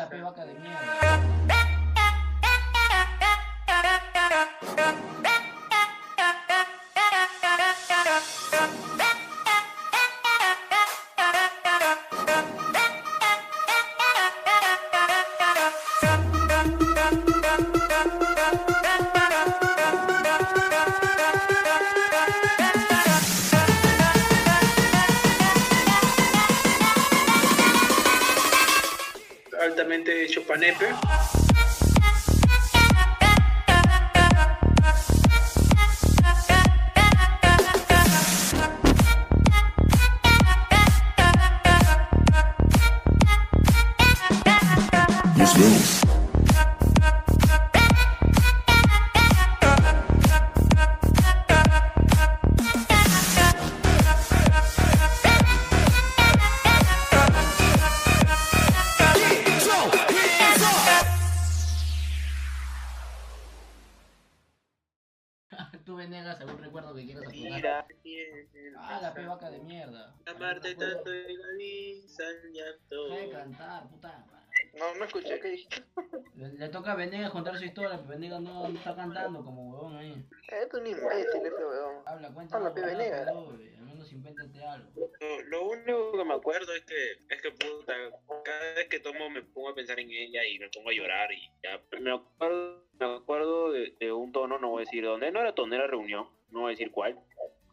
la pe vaca de mierda. Mira, tiene Ah, la pe vaca de mierda. Amarte ¿Algún tanto y la visa. Deja de cantar, puta madre. No, no escuché, ¿qué dijiste? Le, le toca a Venegas contar su historia, pero Venegas no, no está cantando como huevón ahí. Eh, tú ni imbécil ese weón. Habla, cuenta. Habla, pe, Venegas. Al menos invéntate algo. Lo, lo único que me acuerdo es que, es que puta, cada vez que tomo me pongo a pensar en ella y me pongo a llorar y ya. Me acuerdo, me acuerdo de, de un tono, no voy a decir dónde, no era tono, era reunión, no voy a decir cuál.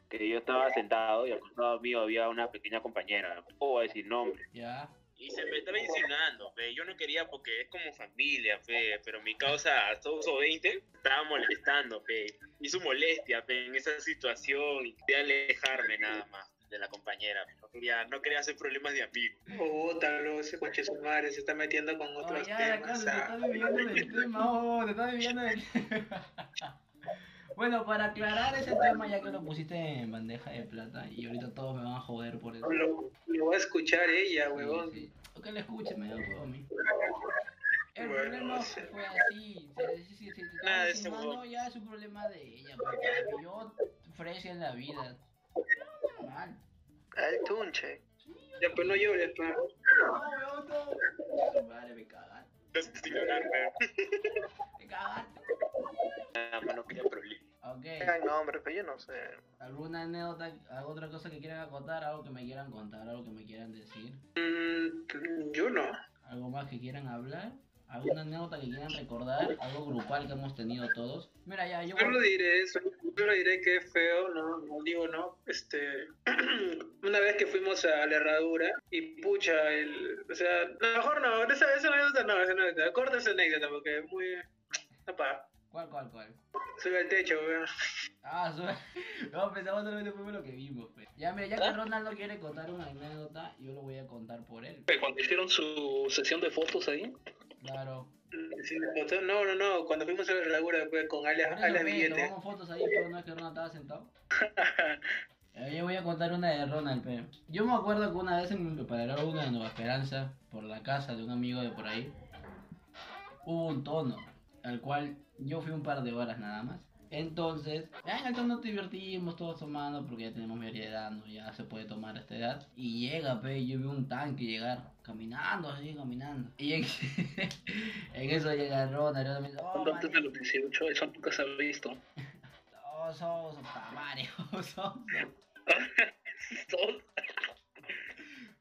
Que yo estaba sentado y al costado mío había una pequeña compañera, no voy a decir nombre. Ya. Y se me estaba insinuando, fe. Yo no quería porque es como familia, fe. Pero mi causa, Souso 20, estaba molestando, fe. Y su molestia, fe, en esa situación. Quería alejarme nada más de la compañera. No quería, no quería hacer problemas de amigo. Puta, luego ese coche su madre se está metiendo con Oh, otros ya, la temas. casa, te ah. estás desviando del tema, oh, te estás desviando del Bueno, para aclarar ese tema, ya que lo pusiste en bandeja de plata y ahorita todos me van a joder por eso. Lo, lo va a escuchar ella, huevón. Sí, sí. O que le escuche, me da mí. El Bueno, problema fue así. Si, si, si Nada huevón. ya es un problema de ella. Porque yo ofrece en la vida. Normal. El tunche. Ya, pues no llores, pa. No, no. Madre, me cagaste. Si. Me cagaste. Nada más no quería problemas. Ok. Ay, no, hombre, pero yo no sé. ¿Alguna anécdota, alguna otra cosa que quieran acotar? ¿Algo que me quieran contar? ¿Algo que me quieran decir? Mm, yo no. ¿Algo más que quieran hablar? ¿Alguna anécdota que quieran recordar? ¿Algo grupal que hemos tenido todos? Mira, ya, yo... Solo diré eso. Solo diré que es feo, no, no digo no. Este, una vez que fuimos a la herradura y pucha, el, o sea, no, mejor no, esa, esa anécdota no, esa anécdota. Corta esa anécdota porque es muy, apa, ¿Cuál, cuál, cuál? sube al techo, weón. Ah, sube. No, pensamos solamente fue lo que vimos, pues. Ya, mira, ya que Ronaldo quiere contar una anécdota, yo lo voy a contar por él. Cuando hicieron su sesión de fotos ahí, Claro. No, no, no, cuando fuimos a la herradura pues, con eso, alias ve, billete. tomamos fotos ahí, pero no es que Ronald estaba sentado. Eh, Yo voy a contar una de Ronald, pero yo me acuerdo que una vez en mi preparador una de Nueva Esperanza, por la casa de un amigo de por ahí, hubo un tono, al cual yo fui un par de horas nada más. Entonces, ya en el nos divertimos todos tomando porque ya tenemos mayoría de edad, ¿no? Ya se puede tomar a esta edad. Y llega, pe, yo vi un tanque llegar, caminando así, caminando. Y en, en eso llega Ronald, Ronald me dice, oh, los 18, eso nunca se ha visto. Oso, tamario, oso. Son-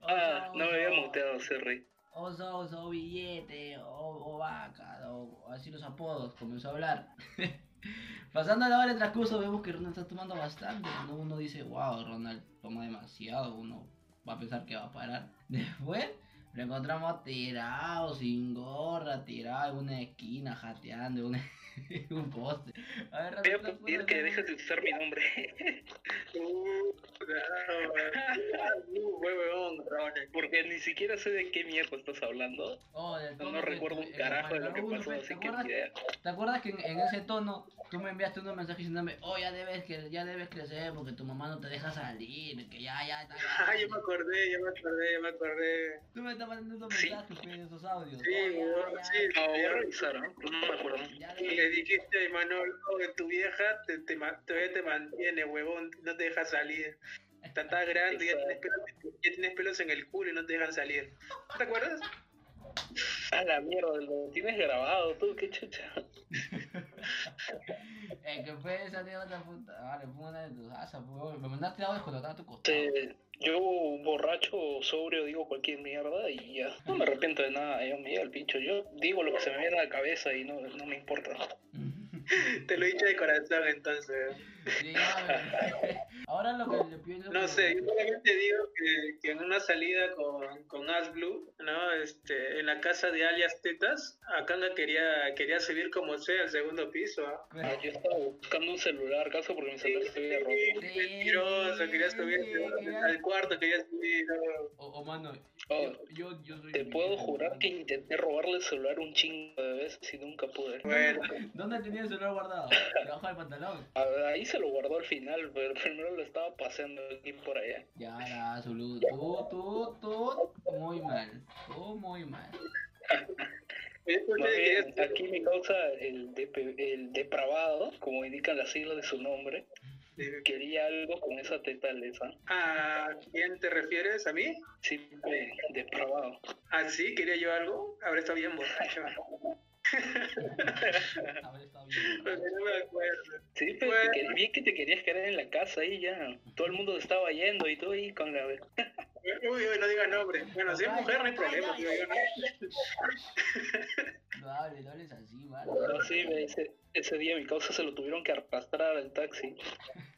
ah, no me había muteado, Serri. Oso, oso, billete, o, o vaca, o así los apodos, comenzó a hablar. Pasando la hora de transcurso vemos que Ronald está tomando bastante, ¿no? Uno dice, wow, Ronald toma demasiado, uno va a pensar que va a parar. Después lo encontramos tirado, sin gorra, tirado en una esquina, jateando en, una- un poste. A ver, Voy a Ronald, pedir que dejes de usar mi nombre. Porque ni siquiera sé de qué mierda estás hablando. Oh, No, recuerdo un carajo de lo que pasó, así ¿te que idea. ¿Te acuerdas que en, en ese tono tú me enviaste unos mensajes diciéndome, oh, ya debes, que, ya debes crecer porque tu mamá no te deja salir, que ya, ya, está Ah, grande"? yo me acordé, yo me acordé, yo me acordé. Tú me estás mandando esos Sí. mensajes, pues, esos audios. Sí, "Oh, ya, ya, sí. No, voy a revisar, ¿no? Pues no me acuerdo. ya Y debes". le dijiste a Manolo que tu vieja te, te, todavía te mantiene, huevón, no te deja salir. Está, está grande, ya tienes, pelos, ya tienes pelos en el culo y no te dejan salir. ¿Te acuerdas? A la mierda, lo tienes grabado tú, qué chucha. Eh, que fue esa anécdota puta. Vale, fue una de tus asas, pues. Me mandaste cuando estaba a tu costado. Este, yo borracho sobrio digo cualquier mierda y ya. No me arrepiento de nada, yo me el pincho. Yo digo lo que se me viene a la cabeza y no, no me importa. Te lo he dicho de corazón, entonces. Sí, Ahora lo que le pienso. No que- sé, yo solamente digo que, que en una salida con, con Asblue, ¿no? Este, en la casa de alias Tetas, Akanga quería, quería subir como sea al segundo piso, ¿ah? Ah, yo estaba buscando un celular, caso porque mi celular se había roto. Mentiroso, quería subir al cuarto, quería subir. ¿no? O, o mano, Oh, yo, yo, yo soy. te puedo jurar que intenté robarle el celular un chingo de veces y nunca pude. Bueno, ¿Dónde tenía el celular guardado? Debajo del pantalón. A- Ahí se lo guardó al final, pero primero lo estaba paseando aquí por allá. Ya, la Zulu. Tú, tú, tú. Muy mal. Tú, muy mal. bien, aquí me causa el, depe- el depravado, como indican las siglas de su nombre, quería algo con esa teta lesa. ¿A quién te refieres? ¿A mí? Simple depravado. ¿Ah, sí? ¿Quería yo algo? Habré estado bien borracho. Habré estado bien Porque borracho. no me acuerdo. Sí, pero Bueno. te quer- bien que te querías quedar en la casa ahí ya. Todo el mundo se estaba yendo y tú ahí con la... Uy, uy, no diga nombre. Bueno, si es mujer no hay problema, digo yo, ¿no? No hables, no hables así, man. No, sí, ese, ese día mi causa se lo tuvieron que arrastrar al taxi.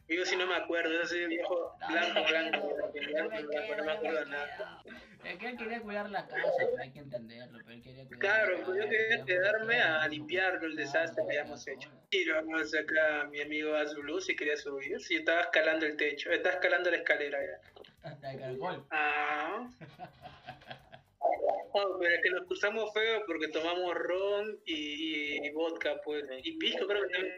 Yo sí no me acuerdo, ese viejo blanco, blanco, blanco, No me blanco, no me acuerdo nada. Es que él quería cuidar la casa, pero hay que entenderlo. Pero él quería cuidar Claro, la pues yo quería quedarme a limpiar el desastre que habíamos hecho. Y vamos acá, mi amigo Azulú, si quería subir. Si estaba escalando el techo, estaba escalando la escalera ya. Hasta el caracol. Ah. Oh, pero es que nos cruzamos feo porque tomamos ron y, y vodka, pues. Y pisco creo que también.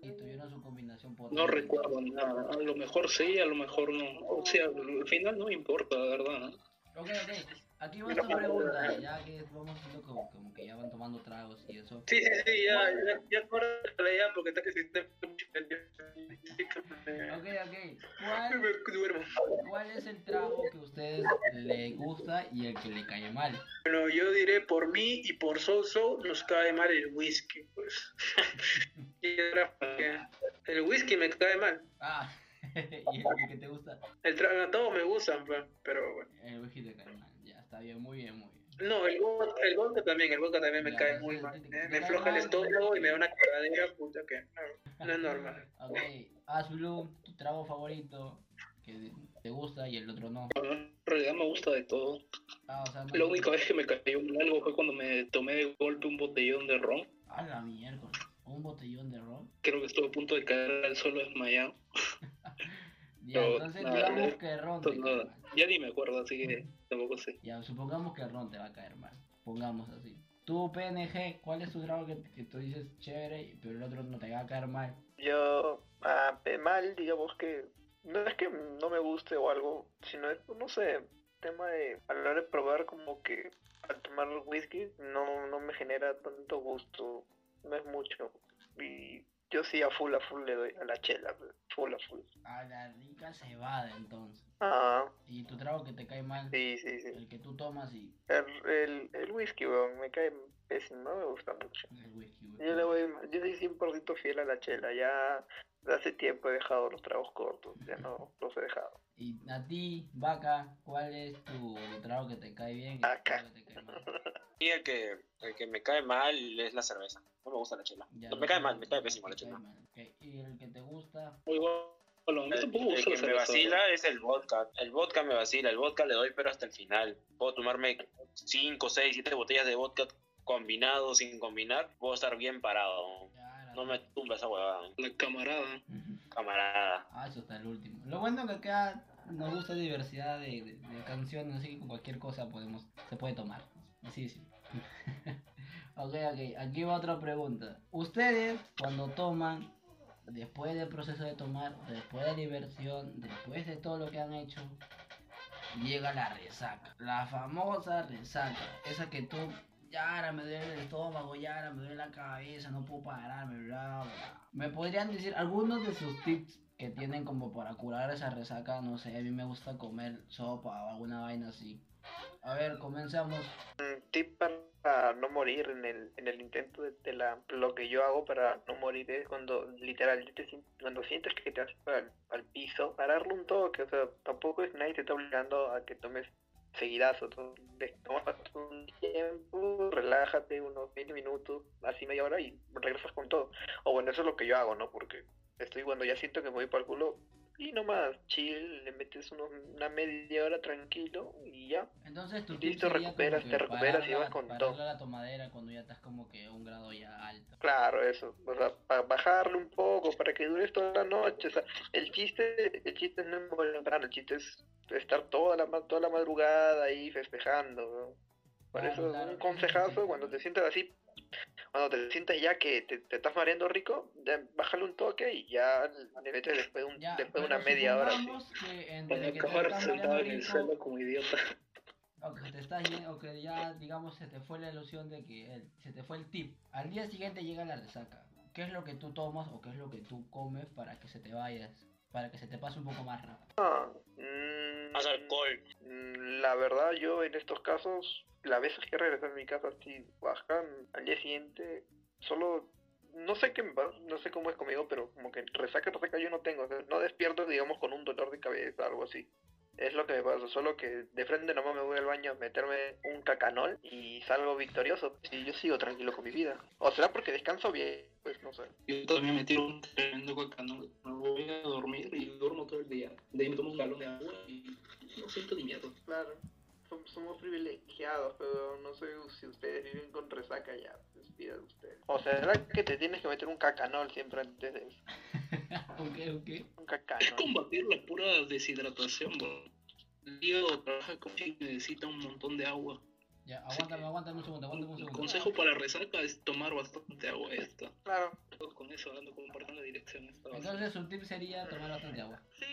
Y tuvieron su combinación No recuerdo nada. A lo mejor sí, a lo mejor no. O sea, al final no me importa, la verdad. ¿no? Ok, ok. Aquí va esta pregunta, ya que vamos haciendo como, como que ya van tomando tragos y eso. Sí, sí, sí, ya, ya, ya ya porque está que se te... Ok, ok. ¿Cuál, Me duermo. ¿Cuál es el trago que a ustedes le gusta y el que le cae mal? Bueno, yo diré por mí y por Soso nos cae mal el whisky, pues. el whisky me cae mal. Ah, y el que te gusta. El trago, todos me gustan, pero bueno. El te cae mal. Ya, está bien, muy bien, muy bien. No, el el vodka también, el vodka también me Ya, cae muy mal. ¿eh? Me afloja el estómago y me da una cagadera, puta, que no, no es normal. Ok, Azulu, tu trago favorito que te gusta y el otro no. En realidad me gusta de todo. Ah, o sea, no. La única vez que me cayó mal algo fue cuando me tomé de golpe un botellón de ron. A la miércoles. Un botellón de ron. Creo que estuve a punto de caer al suelo desmayado. Ya, entonces nada, digamos que ron te cae mal. ya ni me acuerdo, así que tampoco sé. Ya, supongamos que el ron te va a caer mal. Pongamos así. Tú, PNG, ¿cuál es tu trago que, que tú dices chévere, pero el otro no te va a caer mal? Yo, ah, mal, digamos que no es que no me guste o algo, sino es, no sé, tema de a la hora de probar como que al tomar whisky no, no me genera tanto gusto, no es mucho. Y yo sí a full, a full le doy a la chela, full, a full. A la rica cebada, entonces. Ah, Y tu trago que te cae mal, sí, sí, sí. el que tú tomas y El, el, el whisky, weón, me cae pésimo, no me gusta mucho. el whisky, Yo le voy, yo soy 100% fiel a la chela, ya hace tiempo he dejado los tragos cortos, ya no los he dejado. Y a ti, Vaca, ¿cuál es tu trago que te cae bien Vaca. trago que te cae mal? Y el que, el que me cae mal es la cerveza. No me gusta la chela. Ya, No, me cae mal, me cae pésimo la chela. Y el que te gusta, Muy bueno. El, que me vacila es el vodka. El vodka me vacila. El vodka le doy, pero hasta el final. Puedo tomarme 5, 6, 7 botellas de vodka combinado, sin combinar. Puedo estar bien parado. ya, No me tumba esa huevada, La camarada. Camarada. Ah, eso está el último. Lo bueno que acá nos gusta diversidad de, canciones, así que con cualquier cosa podemos, se puede tomar. Así sí. ok, ok, aquí va otra pregunta. Ustedes, cuando toman, después del proceso de tomar, después de la diversión, después de todo lo que han hecho, llega la resaca. La famosa resaca. Esa que tú, ya ahora me duele el estómago, ya ahora me duele la cabeza, no puedo pararme, bla, bla. ¿Me podrían decir algunos de sus tips que tienen como para curar esa resaca? No sé, a mí me gusta comer sopa o alguna vaina así. A ver, comenzamos. Un tip para no morir en el, en el intento de, de la lo que yo hago para no morir es cuando literal te sien- cuando sientes que te vas al, al piso pararle un toque o sea tampoco es nadie te está obligando a que tomes seguidazo de- tomas un tiempo relájate unos 20 minutos así media hora y regresas con todo. O bueno eso es lo que yo hago no porque estoy cuando ya siento que me voy para el culo y nomás chill le metes unos, una media hora tranquilo y ya Entonces listo, recuperas, te recuperas y vas con todo. la tomadera cuando ya estás como que un grado ya alto. Claro, eso, o sea, para bajarle un poco, para que dures toda la noche, o sea, el chiste, el chiste no es temprano, el chiste es estar toda la, toda la madrugada ahí festejando, ¿no? Por eso, claro, un consejazo, cuando te sientas así, cuando te sientas ya que te, te estás mareando rico, ya bájale un toque y ya le metes después de, un, Ya, después de una media hora, que sentado en el rico, suelo como idiota. o que te estás o que ya digamos se te fue la ilusión de que el- se te fue el tip. Al día siguiente llega la resaca. ¿Qué es lo que tú tomas o qué es lo que tú comes para que se te vayas? Para que se te pase un poco más rápido. Ah, mm, Más alcohol. Mm, La verdad, yo en estos casos, las veces que regresé a mi casa así bajan, al día siguiente, solo, no sé qué me pasa, no sé cómo es conmigo, pero como que resaca, resaca yo no tengo, o sea, no despierto, digamos, con un dolor de cabeza, algo así. Es lo que me pasa, solo que de frente nomás me voy al baño a meterme un cacanol y salgo victorioso. Y yo sigo tranquilo con mi vida. O será porque descanso bien, pues no sé. Yo también me tiro un tremendo cacano. Me voy a dormir y duermo todo el día. De ahí me tomo un galón de agua y no siento ni miedo. Claro, som- somos privilegiados, pero no sé si ustedes viven con resaca ya, pues vida de ustedes. O será que te tienes que meter un cacanol siempre antes de eso. Es combatir la pura deshidratación, bro. El trabaja como si necesita un montón de agua. Ya, aguántame, aguántame un segundo, aguántame un El segundo. consejo para resaca es tomar bastante agua esta. Claro. Con eso parte de la dirección. esta. Entonces su tip sería tomar bastante agua. Sí,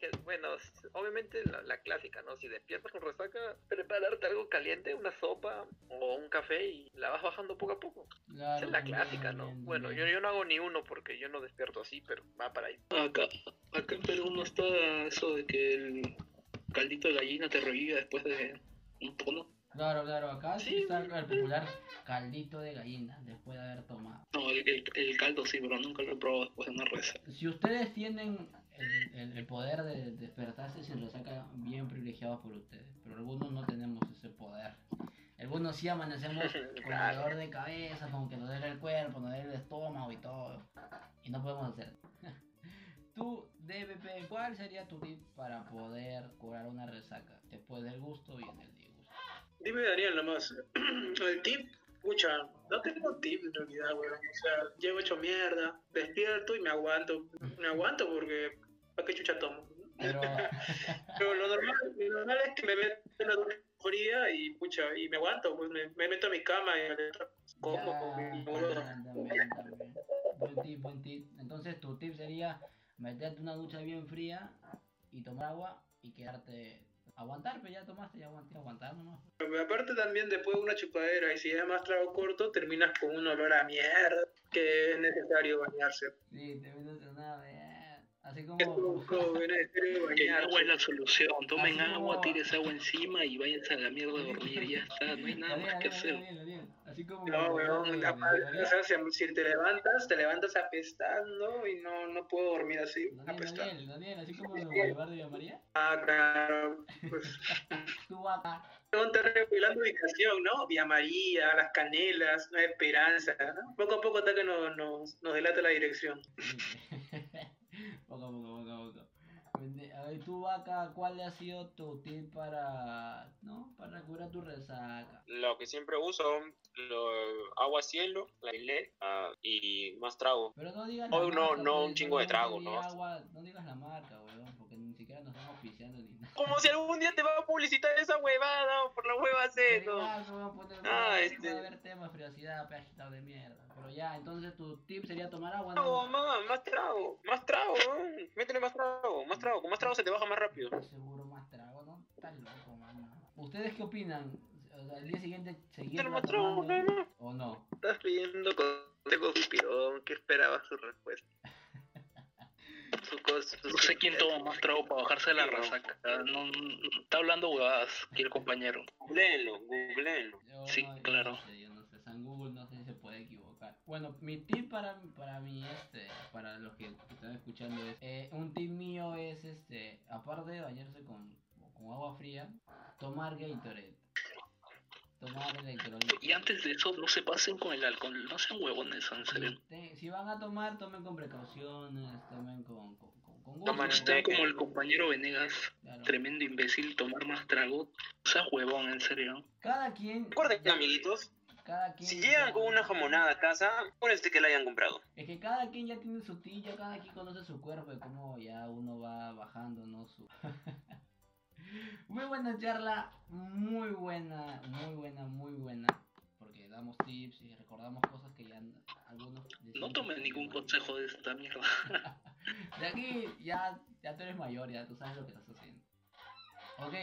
que bueno, obviamente la, la clásica, ¿no? Si despiertas con resaca, prepararte algo caliente, una sopa o un café y la vas bajando poco a poco. Claro, Esa es la clásica, ¿no? Bueno, yo, yo no hago ni uno porque yo no despierto así, pero va para ahí. Acá, acá en Perú no está eso de que el caldito de gallina te revive después de un tono. Claro, claro, acá sí, está el popular caldito de gallina después de haber tomado. No, el, el, el caldo sí, pero nunca lo he probado después de una resaca. Si ustedes tienen el, poder de despertarse sin resaca, bien privilegiados por ustedes, pero algunos no tenemos ese poder. Algunos sí amanecemos con dolor de cabeza, como que nos duele el cuerpo, nos duele el estómago y todo, y no podemos hacer. Tú, DBP, ¿cuál sería tu tip para poder curar una resaca después del gusto y en el disgusto? Dime, Daniel, nomás. El tip, pucha, no tengo tip en realidad, weón. O sea, llego hecho mierda, despierto y me aguanto. Me aguanto porque, ¿para qué chucha tomo? Pero, Pero lo normal, lo normal es que me meto en la ducha fría y, pucha, y me aguanto. Pues me, me meto a mi cama y me como. Buen tip, buen tip. Entonces tu tip sería meterte una ducha bien fría y tomar agua y quedarte aguantar, pero ya tomaste y aguanté, aguantar nomás. Aparte también después de una chupadera y si es más trago corto, terminas con un olor a mierda que es necesario bañarse. Sí, te metes en nada de... Así como... el agua es la solución. Tomen Así como- agua, tires agua encima y váyanse a la mierda a dormir. y Ya está, no hay nada más que hacer. Así como... No, weón, capaz, o sea, si, si te levantas, te levantas apestando y no, no puedo dormir así, Daniel, apestando. Daniel, Daniel, así como el Boulevard de Villa María. Ah, claro, pues, Tú acá. te revelando ubicación, ¿no? Vía María, Las Canelas, Nueva Esperanza, ¿no? Poco a poco hasta que nos, nos, nos delata la dirección. poco a poco, poco a poco. Ver, tú, Vaca, ¿cuál ha sido tu tip para, no, para curar tu resaca? Lo que siempre uso, lo, agua cielo, la Gillette, ah, y más trago. Pero no digas la no, marca, no, un chingo de trago, ¿no? agua, no digas la marca, weón, porque ni siquiera nos estamos auspiciando ni nada. Como si algún día te va a publicitar esa huevada por la hueva Pero eso. igual, no vamos a poner- va a haber temas, privacidad, pedacito de mierda. Pero ya, entonces tu tip sería tomar agua, ¿no? más, más trago, más trago, ¿no? métele más trago, más trago, con más trago se te baja más rápido. Seguro más trago, ¿no? Estás loco, mano. ¿Ustedes qué opinan? O sea, al día siguiente seguir más trago, no, no. o no? Estás pidiendo consejo stupidón, ¿qué esperabas su respuesta? No sé quién toma más trago para bajarse la resaca. No, no- está hablando huevadas aquí el compañero. Googleenlo, googleenlo. Sí, claro. No sé, yo no sé, San Google no sé si se puede equivocar. Bueno, mi tip para, para mí, este, para los que están escuchando es, eh, un tip mío es, este, aparte de bañarse con, con agua fría, tomar Gatorade. Tomar electrolitos. Y antes de eso, no se pasen con el alcohol. No sean huevones, en serio. Si, van a tomar, tomen con precauciones, tomen con, con, con, con gusto. Cheque. como el compañero Venegas, Claro. tremendo imbécil, tomar más trago. No seas huevón, en serio. Cada quien, Recuerden, amiguitos, cada quien. si llegan con una jamonada a casa, acuérdense que la hayan comprado. Es que cada quien ya tiene su tilla, cada quien conoce su cuerpo y cómo ya uno va bajando, ¿no? Su... muy buena charla, muy buena, muy buena, muy buena. Porque damos tips y recordamos cosas que ya algunos... No tomen ningún consejo de esta mierda. De aquí ya, ya tú eres mayor, ya tú sabes lo que estás haciendo. Ok.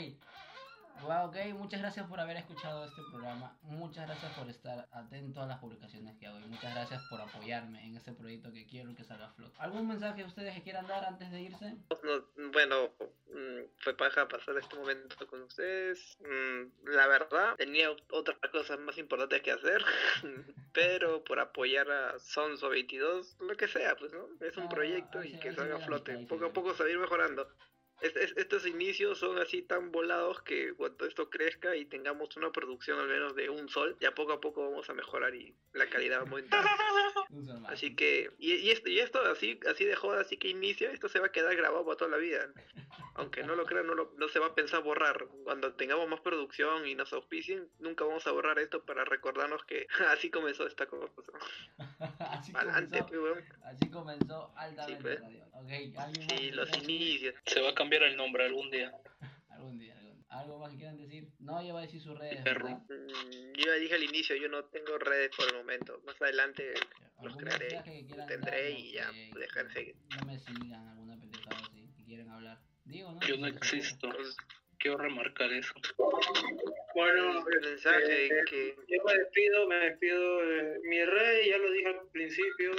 Wow, ok, muchas gracias por haber escuchado este programa. Muchas gracias por estar atento a las publicaciones que hago. Y muchas gracias por apoyarme en este proyecto que quiero que salga a flote. ¿Algún mensaje ustedes que quieran dar antes de irse? No, bueno, mm, fue paja pasar este momento con ustedes. Mm, La verdad, tenía ot- otras cosas más importantes que hacer, pero por apoyar a Sonso 22, lo que sea, pues, ¿no? Es un Ah, proyecto y que salga a flote. Poco a poco seguir mejorando. Es- es- estos inicios son así tan volados que cuando esto crezca y tengamos una producción al menos de un sol, ya poco a poco vamos a mejorar y la calidad va a aumentar. Así que, y, y esto, y esto así, así de joda, así que inicio, esto se va a quedar grabado para toda la vida. Aunque no lo crean, no, lo- no se va a pensar borrar. Cuando tengamos más producción y nos auspicien, nunca vamos a borrar esto para recordarnos que así comenzó esta cosa. así, Adelante, comenzó, pues, weón. así comenzó altamente Sí, pues. radio. Ok, ¿alguien más Sí, los decir? inicios. Se va a cambiar el nombre algún día. Algún día, algún día. ¿Algo más que quieran decir? No, ya va a decir sus redes. Perro. Mm, Yo ya dije al inicio, yo no tengo redes por el momento. Más adelante los ¿Algún crearé, que tendré dar? y ya seguir. No me sigan, alguna pendejada así, si quieren hablar. Digo, ¿no? Yo no les existo. Quiero remarcar eso. Bueno, el mensaje eh, que yo me despido, me despido. eh, mi rey, ya lo dije al principio,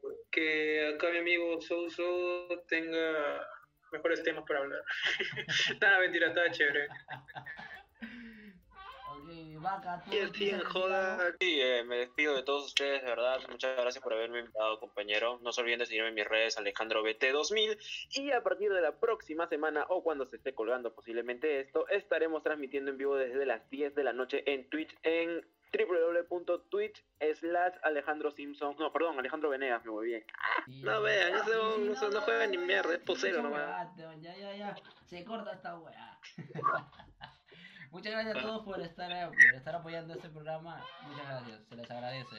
pues, que acá mi amigo Souso tenga mejores temas para hablar. Nada, mentira, está chévere. Vaca, tú en decir joda? Sí, eh, me despido de todos ustedes, de verdad. Muchas gracias por haberme invitado, compañero. No se olviden de seguirme en mis redes, Alejandro BT2000. Y a partir de la próxima semana, o cuando se esté colgando posiblemente esto, estaremos transmitiendo en vivo desde las 10 de la noche en Twitch, en www.twitch slash Alejandro Simpson. No, perdón, Alejandro Venegas, me voy bien. Sí, No vean, Ah, sí, no- no se- no juega ni no, mierda, es posero nomás. Ya, ya, ya. Se corta esta weá. Muchas gracias a todos por estar, por estar apoyando este programa. Muchas gracias, se les agradece.